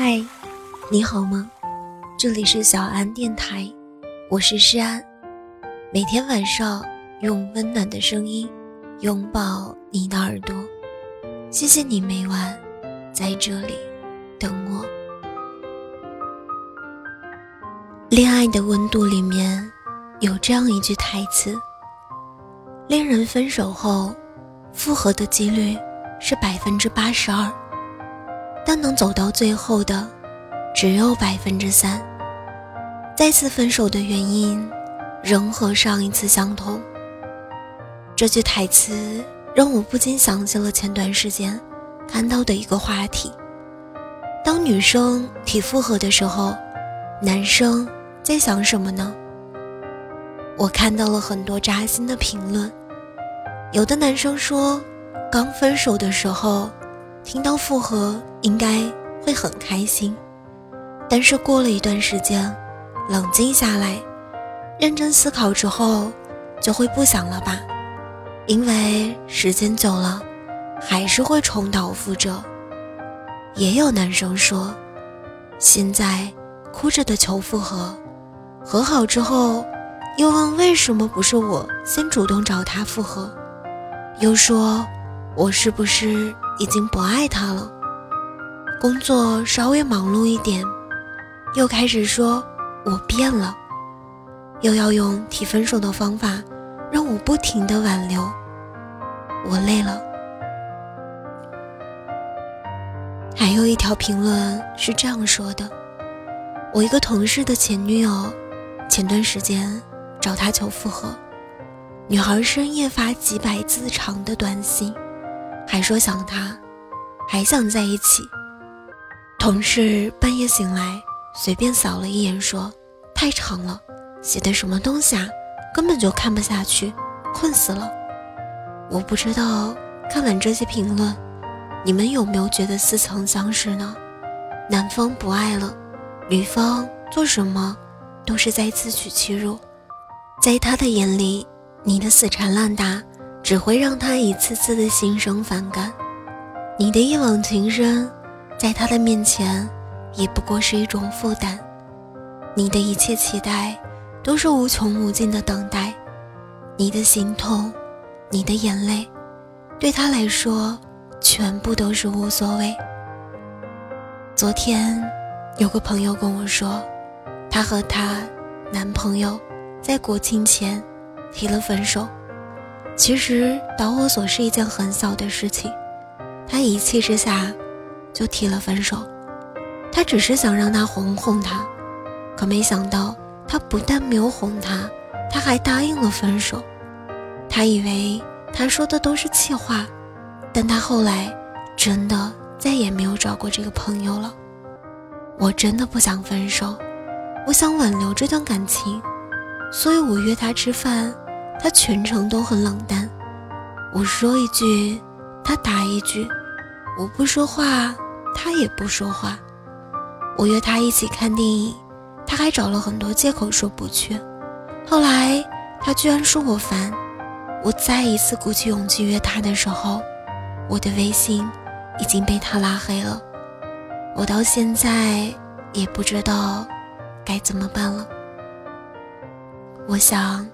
嗨，你好吗？这里是小安电台，我是诗安。每天晚上用温暖的声音拥抱你的耳朵，谢谢你每晚在这里等我。恋爱的温度里面有这样一句台词：恋人分手后复合的几率是百分之八十二。但能走到最后的，只有百分之三。再次分手的原因，仍和上一次相同。这句台词让我不禁想起了前段时间看到的一个话题：当女生提复合的时候，男生在想什么呢？我看到了很多扎心的评论，有的男生说，刚分手的时候。听到复合应该会很开心，但是过了一段时间，冷静下来，认真思考之后，就会不想了吧？因为时间久了，还是会重蹈覆辙。也有男生说，现在哭着的求复合，和好之后，又问为什么不是我先主动找他复合，又说我是不是？已经不爱他了，工作稍微忙碌一点，又开始说我变了，又要用提分手的方法让我不停的挽留，我累了。还有一条评论是这样说的：我一个同事的前女友，前段时间找他求复合，女孩深夜发几百字长的短信。还说想他，还想在一起。同事半夜醒来，随便扫了一眼，说太长了，写的什么东西啊，根本就看不下去，困死了。我不知道看完这些评论，你们有没有觉得似曾相识呢？男方不爱了，女方做什么都是在自取其辱，在他的眼里，你的死缠烂打。只会让他一次次的心生反感，你的一往情深，在他的面前也不过是一种负担，你的一切期待都是无穷无尽的等待，你的心痛，你的眼泪，对他来说全部都是无所谓。昨天有个朋友跟我说，她和她男朋友在国庆前提了分手。其实导火索是一件很小的事情，他一气之下就提了分手。他只是想让他哄哄他，可没想到他不但没有哄他，他还答应了分手。他以为他说的都是气话，但他后来真的再也没有找过这个朋友了。我真的不想分手，我想挽留这段感情，所以我约他吃饭。他全程都很冷淡，我说一句，他答一句，我不说话，他也不说话。我约他一起看电影，他还找了很多借口说不去。后来他居然说我烦。我再一次鼓起勇气约他的时候，我的微信已经被他拉黑了。我到现在也不知道该怎么办了。我想。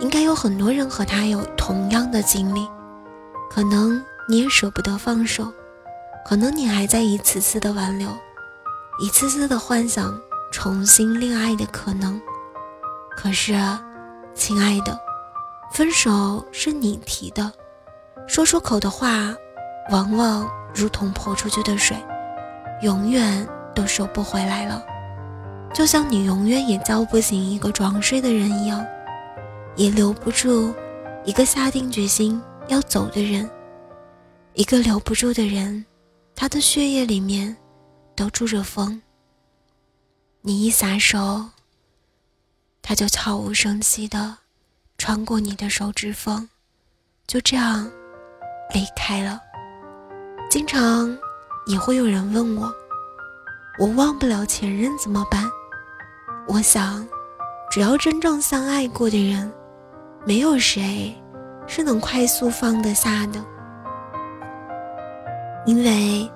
应该有很多人和他有同样的经历，可能你也舍不得放手，可能你还在一次次的挽留，一次次的幻想重新恋爱的可能。可是，亲爱的，分手是你提的，说出口的话，往往如同泼出去的水，永远都收不回来了，就像你永远也叫不醒一个装睡的人一样。也留不住一个下定决心要走的人，一个留不住的人，他的血液里面都住着风。你一撒手，他就悄无声息的穿过你的手指缝，就这样离开了。经常也会有人问我，我忘不了前任怎么办？我想，只要真正相爱过的人。没有谁是能快速放得下的，因为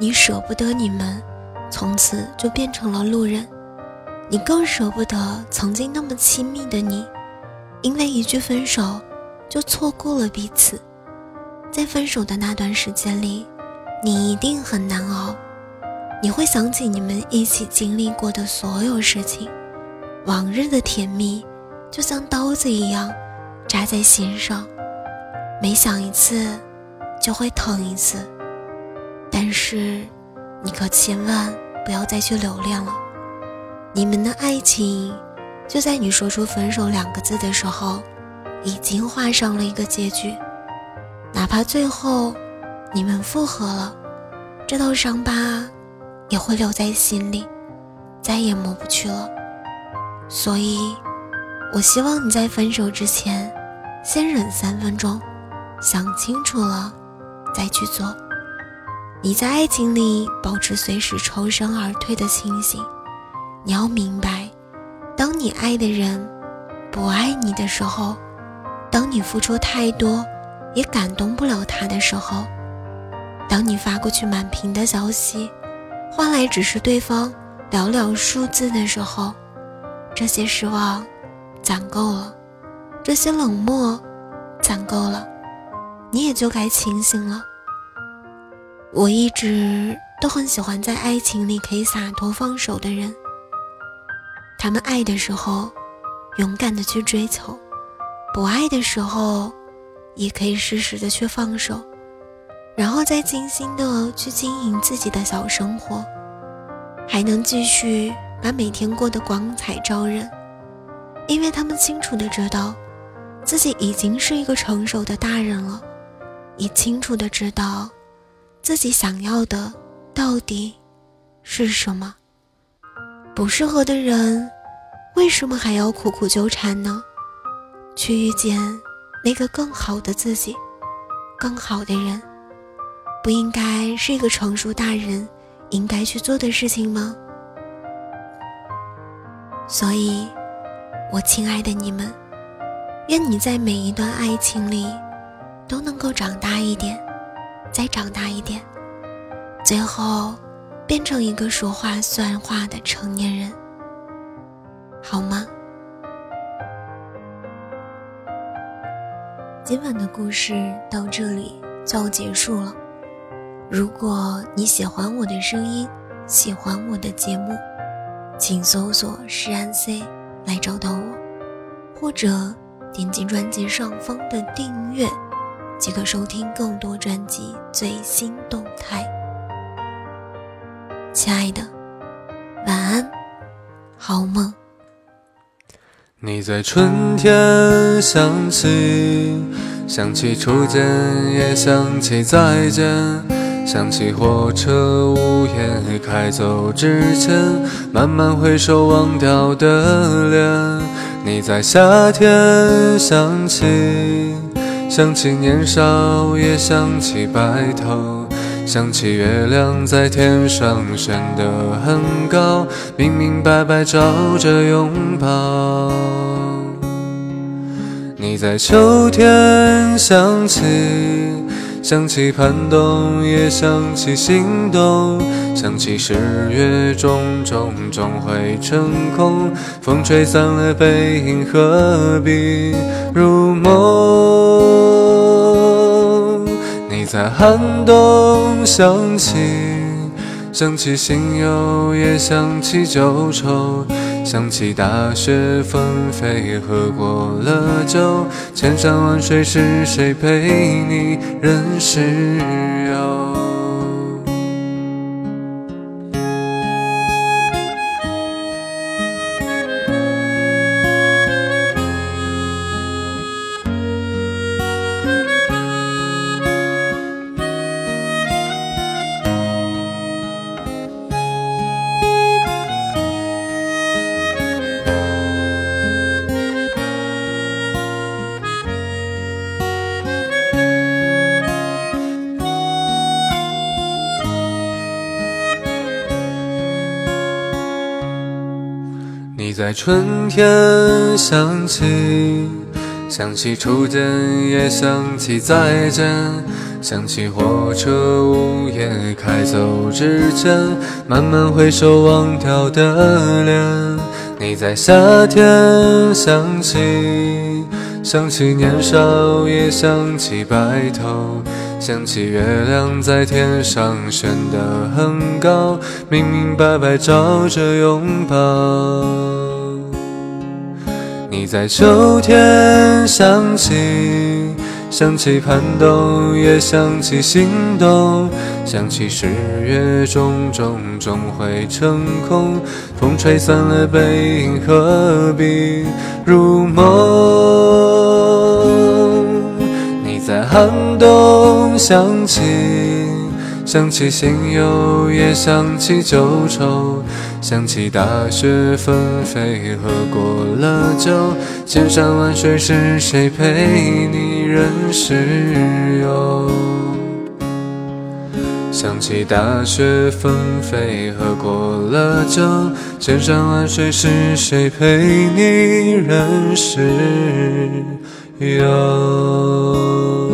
你舍不得你们从此就变成了路人。你更舍不得曾经那么亲密的你，因为一句分手，就错过了彼此。在分手的那段时间里，你一定很难熬。你会想起你们一起经历过的所有事情，往日的甜蜜，就像刀子一样扎在心上，每想一次，就会疼一次。但是，你可千万不要再去留恋了。你们的爱情，就在你说出“分手”两个字的时候，已经画上了一个结局。哪怕最后你们复合了，这道伤疤也会留在心里，再也抹不去了。所以，我希望你在分手之前，先忍三分钟，想清楚了再去做。你在爱情里保持随时抽身而退的清醒。你要明白，当你爱的人不爱你的时候，当你付出太多也感动不了他的时候，当你发过去满屏的消息，换来只是对方寥寥数字的时候，这些失望攒够了，这些冷漠攒够了，你也就该清醒了。我一直都很喜欢在爱情里可以洒脱放手的人。他们爱的时候，勇敢的去追求；不爱的时候，也可以适时的去放手，然后再精心的去经营自己的小生活，还能继续把每天过得光彩照人。因为他们清楚的知道，自己已经是一个成熟的大人了，也清楚的知道，自己想要的到底是什么。不适合的人，为什么还要苦苦纠缠呢？去遇见那个更好的自己，更好的人，不应该是一个成熟大人应该去做的事情吗？所以，我亲爱的你们，愿你在每一段爱情里都能够长大一点，再长大一点，最后。变成一个说话算话的成年人，好吗？今晚的故事到这里就要结束了。如果你喜欢我的声音，喜欢我的节目，请搜索“诗安 C” 来找到我，或者点击专辑上方的订阅，即可收听更多专辑最新动态。亲爱的，晚安，好梦。你在春天想起，想起初见，也想起再见，想起火车呜咽开走之前，慢慢回首忘掉的脸。你在夏天想起，想起年少，也想起白头。想起月亮在天上升得很高，明明白白照着拥抱。你在秋天想起，想起盼冬，也想起心动，想起十月种种终会成空，风吹散了背影，何必入梦？你在寒冬想起，想起心忧，也想起旧愁，想起大雪纷飞，喝过了酒，千山万水是谁陪你任时游？在春天想起，想起初见，也想起再见，想起火车午夜开走之前，慢慢回首忘掉的脸。你在夏天想起，想起年少，也想起白头，想起月亮在天上悬得很高，明明白白照着拥抱。你在秋天想起。想起盼冬，也想起心动，想起十月种种终会成空，风吹散了背影，何必入梦？你在寒冬想起。想起新友，也想起旧愁，想起大雪纷飞，喝过了酒，千山万水是谁陪你任世游？想起大雪纷飞，喝过了酒，千山万水是谁陪你任世游？